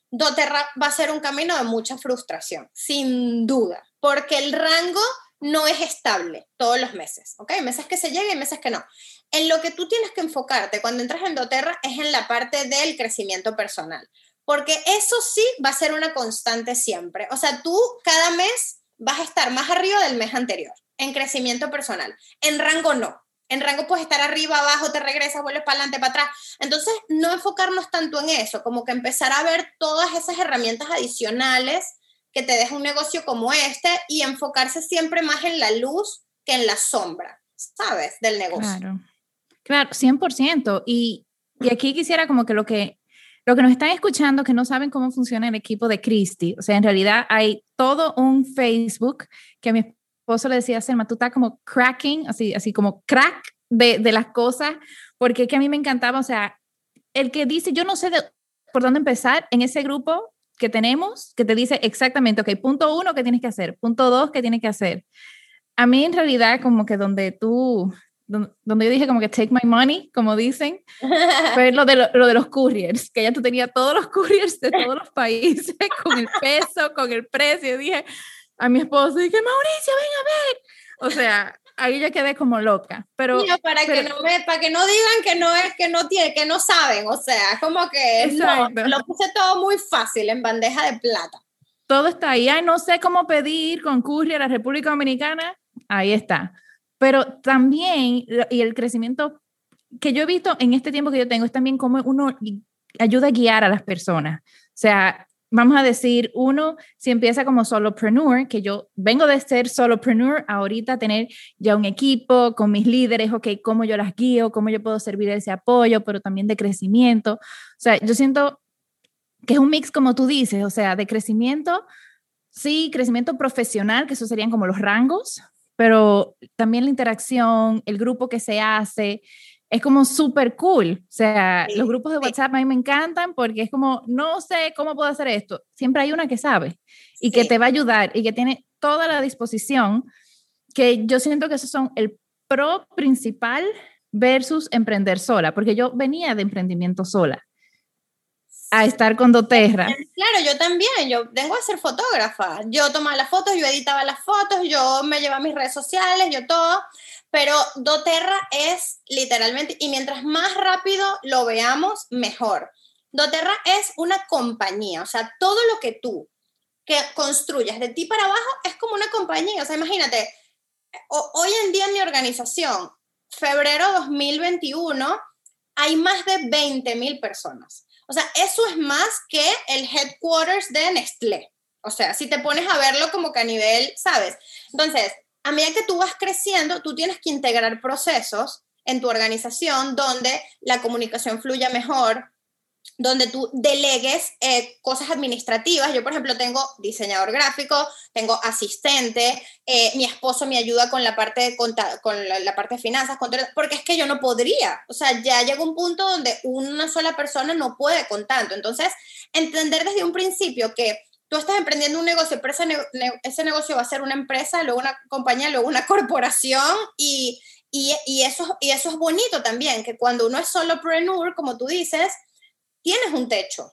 doTERRA va a ser un camino de mucha frustración, sin duda, porque el rango no es estable todos los meses, ¿ok? Meses que se lleguen y meses que no. En lo que tú tienes que enfocarte cuando entras en doTERRA es en la parte del crecimiento personal porque eso sí va a ser una constante siempre. O sea, tú cada mes vas a estar más arriba del mes anterior en crecimiento personal. En rango no. En rango puedes estar arriba, abajo, te regresas, vuelves para adelante, para atrás. Entonces, no enfocarnos tanto en eso, como que empezar a ver todas esas herramientas adicionales que te deja un negocio como este y enfocarse siempre más en la luz que en la sombra, ¿sabes? Del negocio. Claro, claro, 100%. Y, y aquí quisiera como que lo que lo que nos están escuchando que no saben cómo funciona el equipo de Christy, o sea, en realidad hay todo un Facebook que a mi esposo le decía, Selma, tú estás como cracking, así, así como crack de, de las cosas, porque que a mí me encantaba, o sea, el que dice, yo no sé por dónde empezar en ese grupo que tenemos, que te dice exactamente, ok, punto uno, ¿qué tienes que hacer? Punto dos, ¿qué tienes que hacer? A mí en realidad como que donde tú donde yo dije como que take my money, como dicen, fue lo de, lo, de los couriers, que ya tú tenías todos los couriers de todos los países con el peso, con el precio. dije a mi esposo, dije, Mauricio, ven a ver. O sea, ahí ya quedé como loca. Pero, para, que no me, para que no digan que no es, que no tiene, que no saben. O sea, como que no, lo puse todo muy fácil en bandeja de plata. Todo está ahí. Ay, no sé cómo pedir con courier a la República Dominicana. Ahí está pero también, y el crecimiento que yo he visto en este tiempo que yo tengo, es también cómo uno ayuda a guiar a las personas. O sea, vamos a decir, uno, si empieza como solopreneur, que yo vengo de ser solopreneur, ahorita tener ya un equipo con mis líderes, ok, cómo yo las guío, cómo yo puedo servir ese apoyo, pero también de crecimiento. O sea, yo siento que es un mix, como tú dices, o sea, de crecimiento, sí, crecimiento profesional, que eso serían como los rangos, pero también la interacción, el grupo que se hace, es como súper cool. O sea, los grupos de WhatsApp a mí me encantan porque es como, no sé cómo puedo hacer esto. Siempre hay una que sabe y que te va a ayudar y que tiene toda la disposición, que yo siento que esos son el pro principal versus emprender sola, porque yo venía de emprendimiento sola a estar con doTERRA. Claro, yo también, yo vengo a ser fotógrafa. Yo tomaba las fotos, yo editaba las fotos, yo me llevaba mis redes sociales, yo todo, pero doTERRA es literalmente, y mientras más rápido lo veamos, mejor. doTERRA es una compañía, o sea, todo lo que tú que construyas de ti para abajo es como una compañía, o sea, imagínate, hoy en día en mi organización, febrero 2021, hay más de 20 mil personas. O sea, eso es más que el headquarters de Nestlé. O sea, si te pones a verlo como que a nivel, ¿sabes? Entonces, a medida que tú vas creciendo, tú tienes que integrar procesos en tu organización donde la comunicación fluya mejor, donde tú delegues eh, cosas administrativas. Yo, por ejemplo, tengo diseñador gráfico, tengo asistente, eh, mi esposo me ayuda con la parte de, con la, parte de finanzas, porque es que yo no podría. O sea, ya llega un punto donde una sola persona no puede con tanto. Entonces, entender desde un principio que tú estás emprendiendo un negocio, pero ese, negocio va a ser una empresa, luego una compañía, luego una corporación y, y, y, eso, y eso es bonito también, que cuando uno es solopreneur, como tú dices, tienes un techo.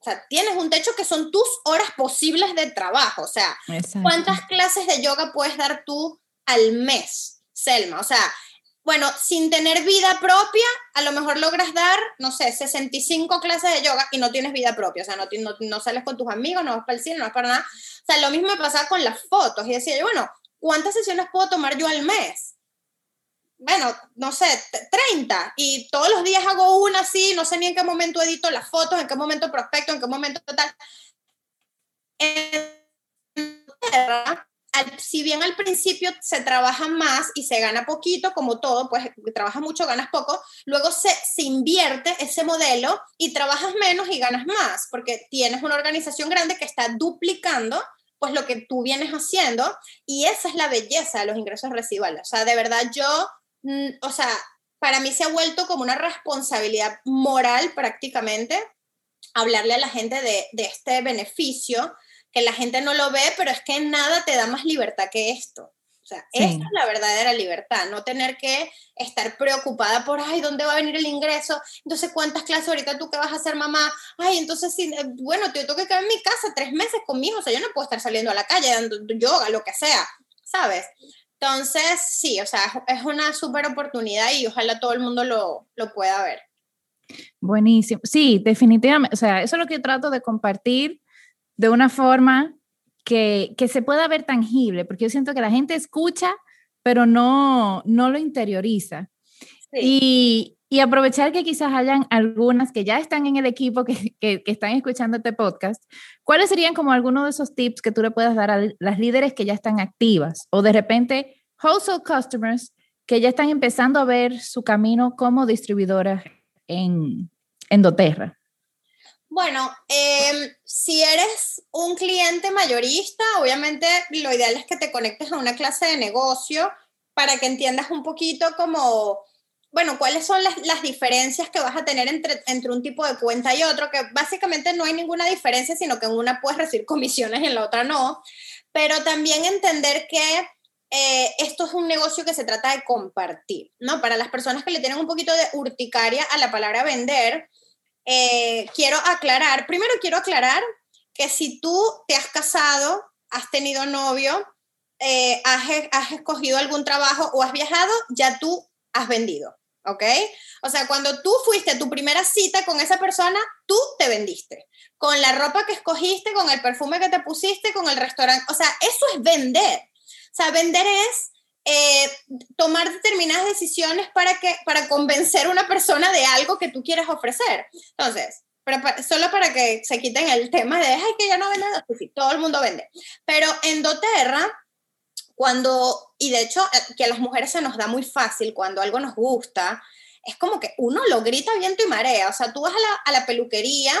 O sea, tienes un techo que son tus horas posibles de trabajo. O sea, ¿cuántas clases de yoga puedes dar tú al mes, Selma? O sea, bueno, sin tener vida propia, a lo mejor logras dar, no sé, 65 clases de yoga y no tienes vida propia. O sea, no, no, no sales con tus amigos, no vas para el cine, no vas para nada. O sea, lo mismo me pasaba con las fotos. Y decía yo, bueno, ¿cuántas sesiones puedo tomar yo al mes? Bueno, no sé, 30, y todos los días hago una así, no sé ni en qué momento edito las fotos, en qué momento prospecto, en qué momento tal. si bien al principio se trabaja más y se gana poquito, como todo, pues trabajas mucho, ganas poco, luego se, se invierte ese modelo y trabajas menos y ganas más, porque tienes una organización grande que está duplicando pues lo que tú vienes haciendo y esa es la belleza de los ingresos residuales. O sea, de verdad yo o sea, para mí se ha vuelto como una responsabilidad moral prácticamente hablarle a la gente de, este beneficio, que la gente no lo ve, pero es que nada te da más libertad que esto. O sea, esta es la verdadera libertad, no tener que estar preocupada por, ay, ¿dónde va a venir el ingreso? Entonces, ¿cuántas clases ahorita tú que vas a hacer mamá? Ay, entonces, sí, eh, bueno, yo tengo que quedar en mi casa tres meses con mi hijo, o sea, yo no puedo estar saliendo a la calle dando yoga, lo que sea, ¿sabes? Entonces, sí, o sea, es una súper oportunidad y ojalá todo el mundo lo, lo pueda ver. Buenísimo. Sí, definitivamente. O sea, eso es lo que trato de compartir de una forma que, que, se pueda ver tangible, porque yo siento que la gente escucha, pero no, no lo interioriza. Y, y, aprovechar que quizás hayan algunas que ya están en el equipo, que, que, están escuchando este podcast, ¿cuáles serían como algunos de esos tips que tú le puedas dar a las líderes que ya están activas o de repente wholesale customers que ya están empezando a ver su camino como distribuidoras en, en doTERRA? Bueno, em, si eres un cliente mayorista, obviamente lo ideal es que te conectes a una clase de negocio para que entiendas un poquito como bueno, cuáles son las, las, diferencias que vas a tener entre, entre un tipo de cuenta y otro, que básicamente no hay ninguna diferencia, sino que en una puedes recibir comisiones y en la otra no, pero también entender que eh, esto es un negocio que se trata de compartir, ¿no? Para las personas que le tienen un poquito de urticaria a la palabra vender, eh, quiero aclarar, primero quiero aclarar que si tú te has casado, has tenido novio, eh, has, has escogido algún trabajo o has viajado, ya tú has vendido. ¿ok? O sea, cuando tú fuiste a tu primera cita con esa persona, tú te vendiste. Con la ropa que escogiste, con el perfume que te pusiste, con el restaurante. O sea, eso es vender. O sea, vender es eh, tomar determinadas decisiones para, que, para convencer a una persona de algo que tú quieres ofrecer. Entonces, solo para que se quiten el tema de, ay, que ya no vende, todo el mundo vende. Pero en doTERRA cuando, y de hecho, eh, que a las mujeres se nos da muy fácil cuando algo nos gusta, es como que uno lo grita viento y marea. O sea, tú vas a la, a la peluquería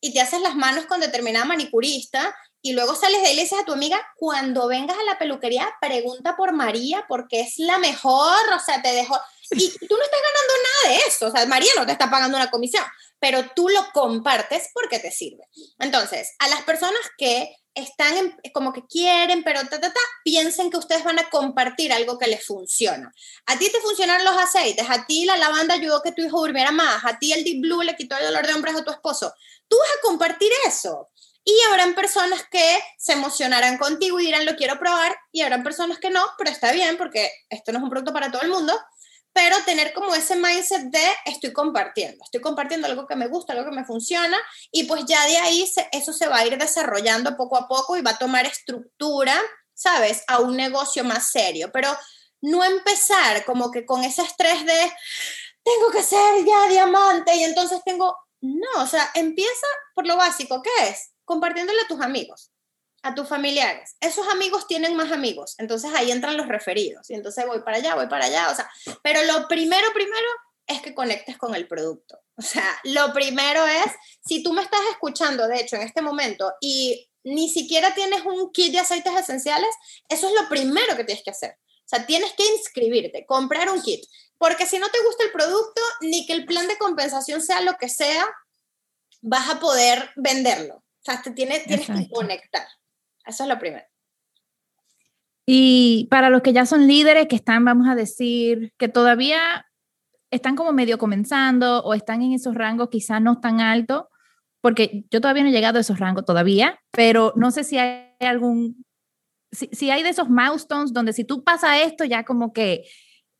y te haces las manos con determinada manicurista y luego sales de ahí y le dices a tu amiga, cuando vengas a la peluquería, pregunta por María porque es la mejor, o sea, te dejo... Y tú no estás ganando nada de eso, o sea, María no te está pagando una comisión, pero tú lo compartes porque te sirve. Entonces, a las personas que están como que quieren, pero ta, ta, ta, piensen que ustedes van a compartir algo que les funciona. A ti te funcionan los aceites, a ti la lavanda ayudó que tu hijo durmiera más, a ti el Deep Blue le quitó el dolor de hombres a tu esposo. Tú vas a compartir eso. Y habrán personas que se emocionarán contigo y dirán, lo quiero probar, y habrán personas que no, pero está bien porque esto no es un producto para todo el mundo, pero tener como ese mindset de estoy compartiendo, estoy compartiendo algo que me gusta, algo que me funciona, y pues ya de ahí eso se va a ir desarrollando poco a poco y va a tomar estructura, ¿sabes? A un negocio más serio, pero no empezar como que con ese estrés de tengo que ser ya diamante y entonces tengo, no, o sea, empieza por lo básico, ¿qué es? compartiéndole a tus amigos, a tus familiares. Esos amigos tienen más amigos, entonces ahí entran los referidos y entonces voy para allá, voy para allá, o sea, pero lo primero, primero es que conectes con el producto. O sea, lo primero es, si tú me estás escuchando, de hecho, en este momento, y ni siquiera tienes un kit de aceites esenciales, eso es lo primero que tienes que hacer. O sea, tienes que inscribirte, comprar un kit, porque si no te gusta el producto, ni que el plan de compensación sea lo que sea, vas a poder venderlo sea, te tienes que conectar. Eso es lo primero. Y para los que ya son líderes, que están, vamos a decir, que todavía están como medio comenzando o están en esos rangos quizás no tan altos, porque yo todavía no he llegado a esos rangos todavía, pero no sé si hay algún, si, hay de esos milestones donde si tú pasas esto ya como que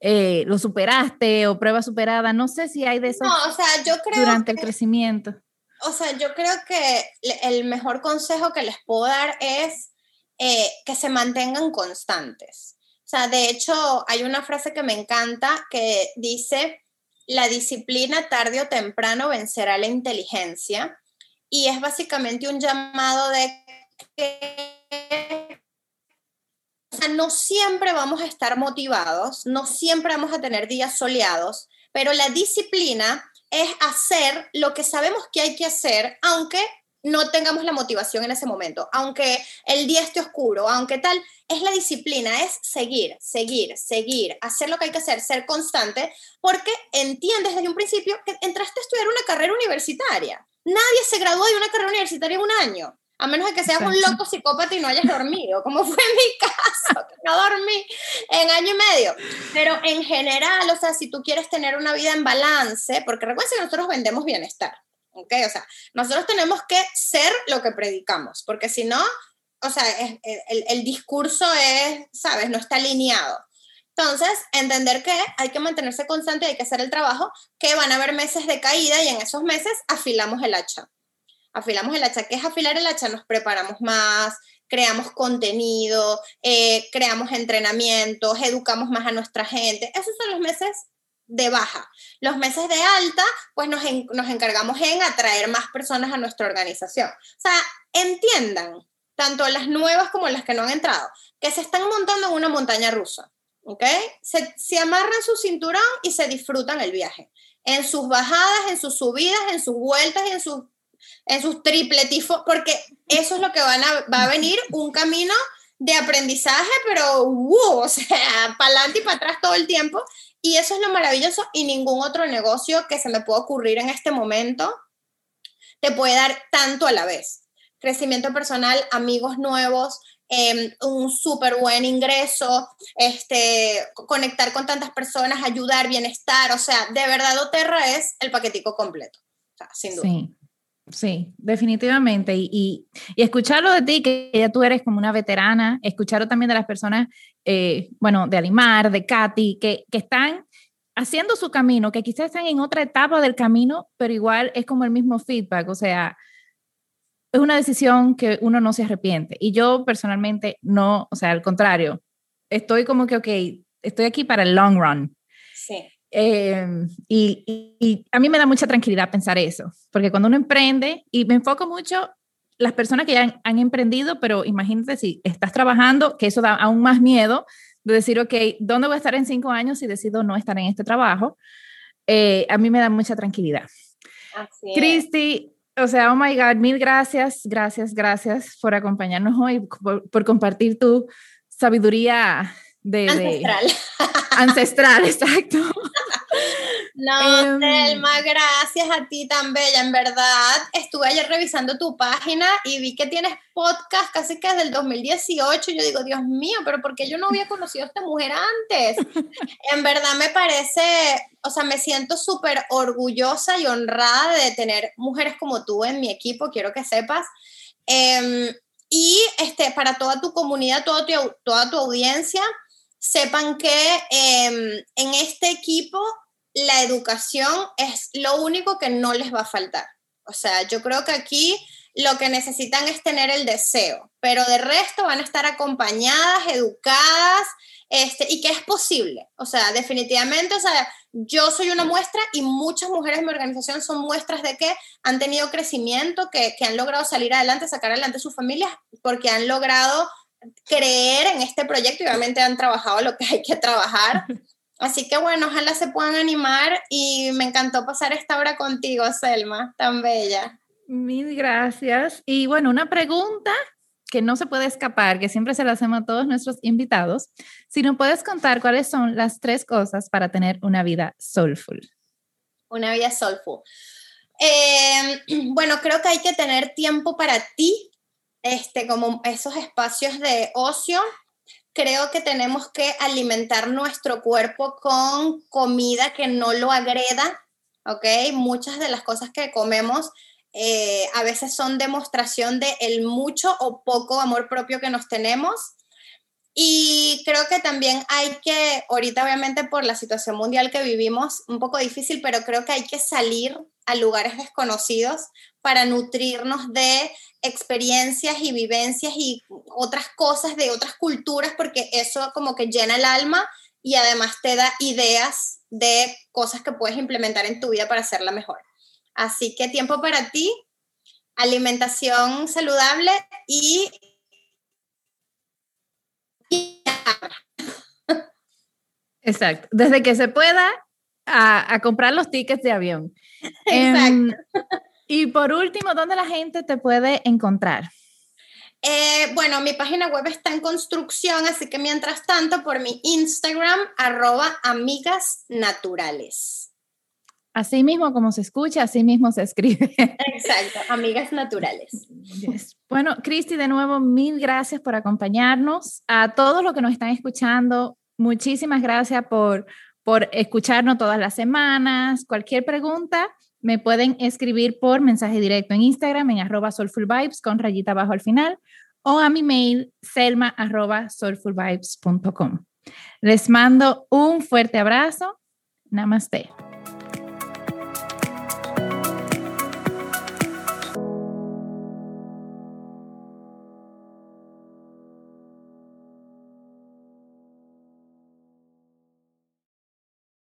eh, lo superaste o prueba superada, no sé si hay de esos no, o sea, yo creo durante el crecimiento o sea, yo creo que el mejor consejo que les puedo dar es eh, que se mantengan constantes. O sea, de hecho, hay una frase que me encanta que dice, la disciplina tarde o temprano vencerá la inteligencia. Y es básicamente un llamado de que o sea, no siempre vamos a estar motivados, no siempre vamos a tener días soleados, pero la disciplina es hacer lo que sabemos que hay que hacer, aunque no tengamos la motivación en ese momento, aunque el día esté oscuro, aunque tal, es la disciplina, es seguir, seguir, seguir, hacer lo que hay que hacer, ser constante, porque entiendes desde un principio que entraste a estudiar una carrera universitaria. Nadie se gradúa de una carrera universitaria en un año a menos de que seas un loco psicópata y no hayas dormido, como fue en mi caso, que no dormí en año y medio. Pero en general, o sea, si tú quieres tener una vida en balance, porque recuerden que nosotros vendemos bienestar, ¿ok? O sea, nosotros tenemos que ser lo que predicamos, porque si no, o sea, el, el discurso es, ¿sabes? No está alineado. Entonces, entender que hay que mantenerse constante y hay que hacer el trabajo, que van a haber meses de caída y en esos meses afilamos el hacha afilamos el hacha. ¿Qué es afilar el hacha? Nos preparamos más, creamos contenido, eh, creamos entrenamientos, educamos más a nuestra gente. Esos son los meses de baja. Los meses de alta, pues nos, nos encargamos en atraer más personas a nuestra organización. O sea, entiendan, tanto las nuevas como las que no han entrado, que se están montando en una montaña rusa. ¿ok? Se, se, amarran su cinturón y se disfrutan el viaje. En sus bajadas, en sus subidas, en sus vueltas y en sus en sus tripletifos, porque eso es lo que van a, va a venir, un camino de aprendizaje, pero wow, o sea, para adelante y para atrás todo el tiempo. Y eso es lo maravilloso y ningún otro negocio que se me pueda ocurrir en este momento te puede dar tanto a la vez. Crecimiento personal, amigos nuevos, em, un súper buen ingreso, este, conectar con tantas personas, ayudar, bienestar, o sea, de verdad Oterra es el paquetico completo, sin duda. Sí, definitivamente. Y, y, escucharlo de ti, que ya tú eres como una veterana, escucharlo también de las personas, eh, bueno, de Alimar, de Katy, que, que están haciendo su camino, que quizás están en otra etapa del camino, pero igual es como el mismo feedback, o sea, es una decisión que uno no se arrepiente. Y yo personalmente no, o sea, al contrario, estoy como que, ok, estoy aquí para el long run. Sí. Em, y, a mí me da mucha tranquilidad pensar eso, porque cuando uno emprende, y me enfoco mucho las personas que ya han, emprendido, pero imagínate si estás trabajando, que eso da aún más miedo de decir, ok, ¿dónde voy a estar en cinco años si decido no estar en este trabajo? Eh, a mí me da mucha tranquilidad. Cristi, o sea, oh my God, mil gracias, gracias, gracias por acompañarnos hoy, por, compartir tu sabiduría de... Ancestral. ancestral, exacto. No, em, Selma, gracias a ti tan bella, en verdad. Estuve ayer revisando tu página y vi que tienes podcast casi que desde el 2018. Yo digo, Dios mío, pero ¿por qué yo no había conocido a esta mujer antes? en verdad me parece, o sea, me siento súper orgullosa y honrada de tener mujeres como tú en mi equipo, quiero que sepas. Em, y este, para toda tu comunidad, toda tu, toda tu audiencia, sepan que em, en este equipo la educación es lo único que no les va a faltar. O sea, yo creo que aquí lo que necesitan es tener el deseo, pero de resto van a estar acompañadas, educadas, este, y que es posible. O sea, definitivamente, o sea, yo soy una muestra y muchas mujeres en mi organización son muestras de que han tenido crecimiento, que, que han logrado salir adelante, sacar adelante sus familias, porque han logrado creer en este proyecto y obviamente han trabajado lo que hay que trabajar. Así que bueno, ojalá se puedan animar y me encantó pasar esta hora contigo, Selma, tan bella. Mil gracias. Y bueno, una pregunta que no se puede escapar, que siempre se la hacemos a todos nuestros invitados. Si no puedes contar cuáles son las tres cosas para tener una vida soulful. Una vida soulful. Eh, bueno, creo que hay que tener tiempo para ti, este, como esos espacios de ocio, creo que tenemos que alimentar nuestro cuerpo con comida que no lo agreda, ¿ok? Muchas de las cosas que comemos eh, a veces son demostración de el mucho o poco amor propio que nos tenemos. Y creo que también hay que, ahorita obviamente por la situación mundial que vivimos, un poco difícil, pero creo que hay que salir a lugares desconocidos para nutrirnos de experiencias y vivencias y otras cosas de otras culturas, porque eso como que llena el alma y además te da ideas de cosas que puedes implementar en tu vida para hacerla mejor. Así que tiempo para ti, alimentación saludable y... Exacto, desde que se pueda a, comprar los tickets de avión. Exacto. Em, y por último, ¿dónde la gente te puede encontrar? Eh, bueno, mi página web está en construcción, así que mientras tanto, por mi Instagram, arroba amigas naturales. Así mismo como se escucha, así mismo se escribe. Exacto, amigas naturales. Bueno, Cristi, de nuevo, mil gracias por acompañarnos. A todos los que nos están escuchando, muchísimas gracias por, por escucharnos todas las semanas. Cualquier pregunta, me pueden escribir por mensaje directo en Instagram en arroba soulfulvibes con rayita abajo al final o a mi mail selma soulfulvibes.com. Les mando un fuerte abrazo. Namaste.